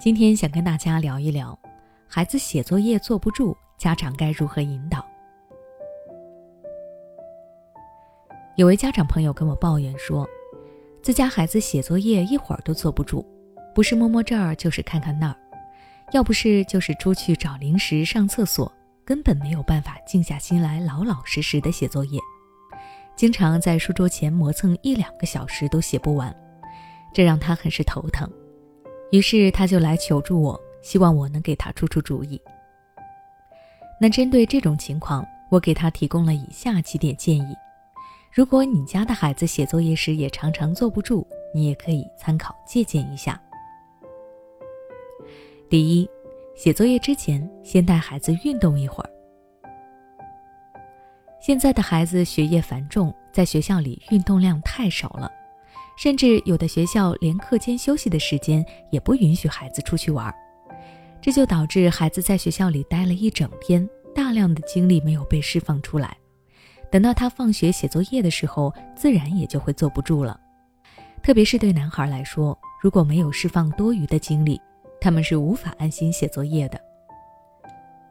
今天想跟大家聊一聊，孩子写作业坐不住，家长该如何引导？有位家长朋友跟我抱怨说，自家孩子写作业一会儿都坐不住，不是摸摸这儿，就是看看那儿，要不是就是出去找零食、上厕所，根本没有办法静下心来老老实实的写作业，经常在书桌前磨蹭一两个小时都写不完，这让他很是头疼。于是他就来求助我，希望我能给他出出主意。那针对这种情况，我给他提供了以下几点建议：如果你家的孩子写作业时也常常坐不住，你也可以参考借鉴一下。第一，写作业之前先带孩子运动一会儿。现在的孩子学业繁重，在学校里运动量太少了。甚至有的学校连课间休息的时间也不允许孩子出去玩，这就导致孩子在学校里待了一整天，大量的精力没有被释放出来。等到他放学写作业的时候，自然也就会坐不住了。特别是对男孩来说，如果没有释放多余的精力，他们是无法安心写作业的。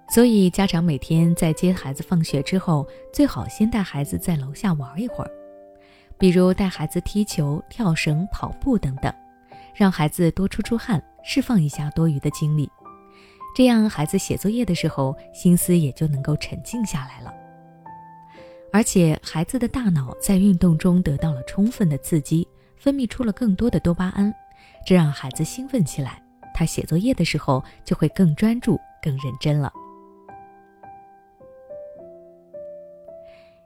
所以，家长每天在接孩子放学之后，最好先带孩子在楼下玩一会儿。比如带孩子踢球、跳绳、跑步等等，让孩子多出出汗，释放一下多余的精力，这样孩子写作业的时候心思也就能够沉静下来了。而且孩子的大脑在运动中得到了充分的刺激，分泌出了更多的多巴胺，这让孩子兴奋起来，他写作业的时候就会更专注、更认真了。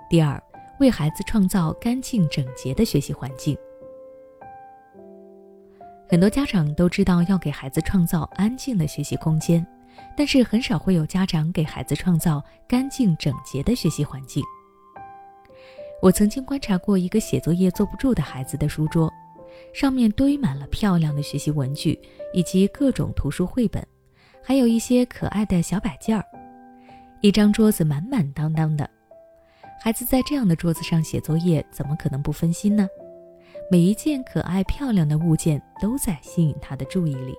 第二。为孩子创造干净整洁的学习环境。很多家长都知道要给孩子创造安静的学习空间，但是很少会有家长给孩子创造干净整洁的学习环境。我曾经观察过一个写作业坐不住的孩子的书桌，上面堆满了漂亮的学习文具以及各种图书绘本，还有一些可爱的小摆件儿，一张桌子满满当当的。孩子在这样的桌子上写作业，怎么可能不分心呢？每一件可爱漂亮的物件都在吸引他的注意力。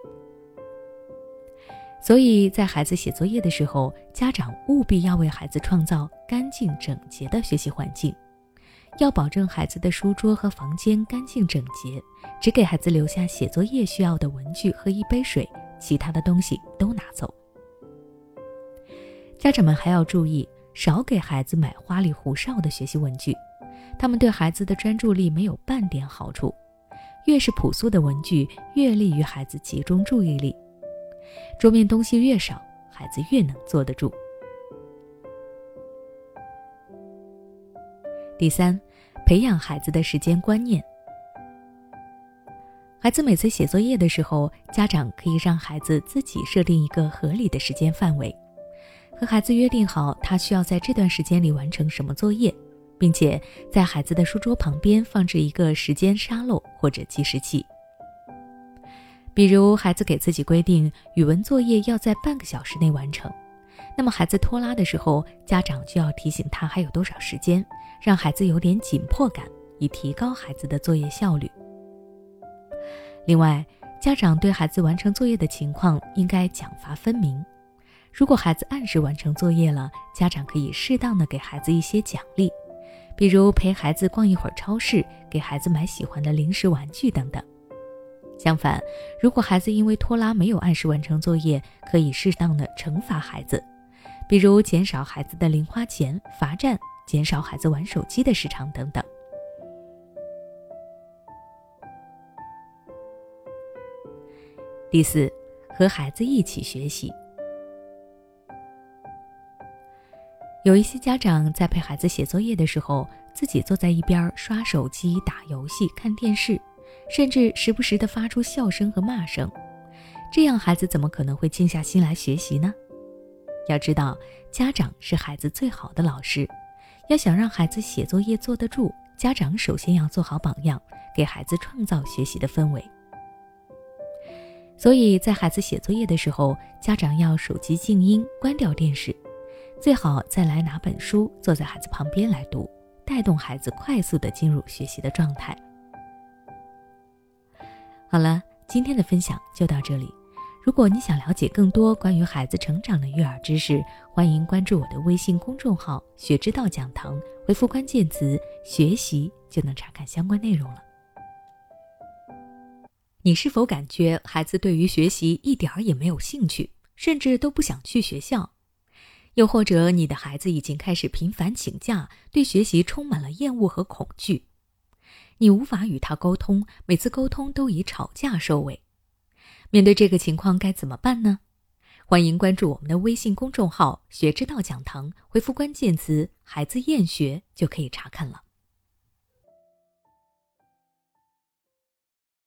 所以在孩子写作业的时候，家长务必要为孩子创造干净整洁的学习环境，要保证孩子的书桌和房间干净整洁，只给孩子留下写作业需要的文具和一杯水，其他的东西都拿走。家长们还要注意。少给孩子买花里胡哨的学习文具，他们对孩子的专注力没有半点好处。越是朴素的文具，越利于孩子集中注意力。桌面东西越少，孩子越能坐得住。第三，培养孩子的时间观念。孩子每次写作业的时候，家长可以让孩子自己设定一个合理的时间范围。和孩子约定好，他需要在这段时间里完成什么作业，并且在孩子的书桌旁边放置一个时间沙漏或者计时器。比如，孩子给自己规定语文作业要在半个小时内完成，那么孩子拖拉的时候，家长就要提醒他还有多少时间，让孩子有点紧迫感，以提高孩子的作业效率。另外，家长对孩子完成作业的情况应该奖罚分明。如果孩子按时完成作业了，家长可以适当的给孩子一些奖励，比如陪孩子逛一会儿超市，给孩子买喜欢的零食、玩具等等。相反，如果孩子因为拖拉没有按时完成作业，可以适当的惩罚孩子，比如减少孩子的零花钱、罚站、减少孩子玩手机的时长等等。第四，和孩子一起学习。有一些家长在陪孩子写作业的时候，自己坐在一边刷手机、打游戏、看电视，甚至时不时的发出笑声和骂声，这样孩子怎么可能会静下心来学习呢？要知道，家长是孩子最好的老师，要想让孩子写作业坐得住，家长首先要做好榜样，给孩子创造学习的氛围。所以在孩子写作业的时候，家长要手机静音，关掉电视。最好再来拿本书，坐在孩子旁边来读，带动孩子快速的进入学习的状态。好了，今天的分享就到这里。如果你想了解更多关于孩子成长的育儿知识，欢迎关注我的微信公众号“学之道讲堂”，回复关键词“学习”就能查看相关内容了。你是否感觉孩子对于学习一点儿也没有兴趣，甚至都不想去学校？又或者你的孩子已经开始频繁请假，对学习充满了厌恶和恐惧？你无法与他沟通，每次沟通都以吵架收尾。面对这个情况该怎么办呢？欢迎关注我们的微信公众号“学之道讲堂”，回复关键词“孩子厌学”就可以查看了。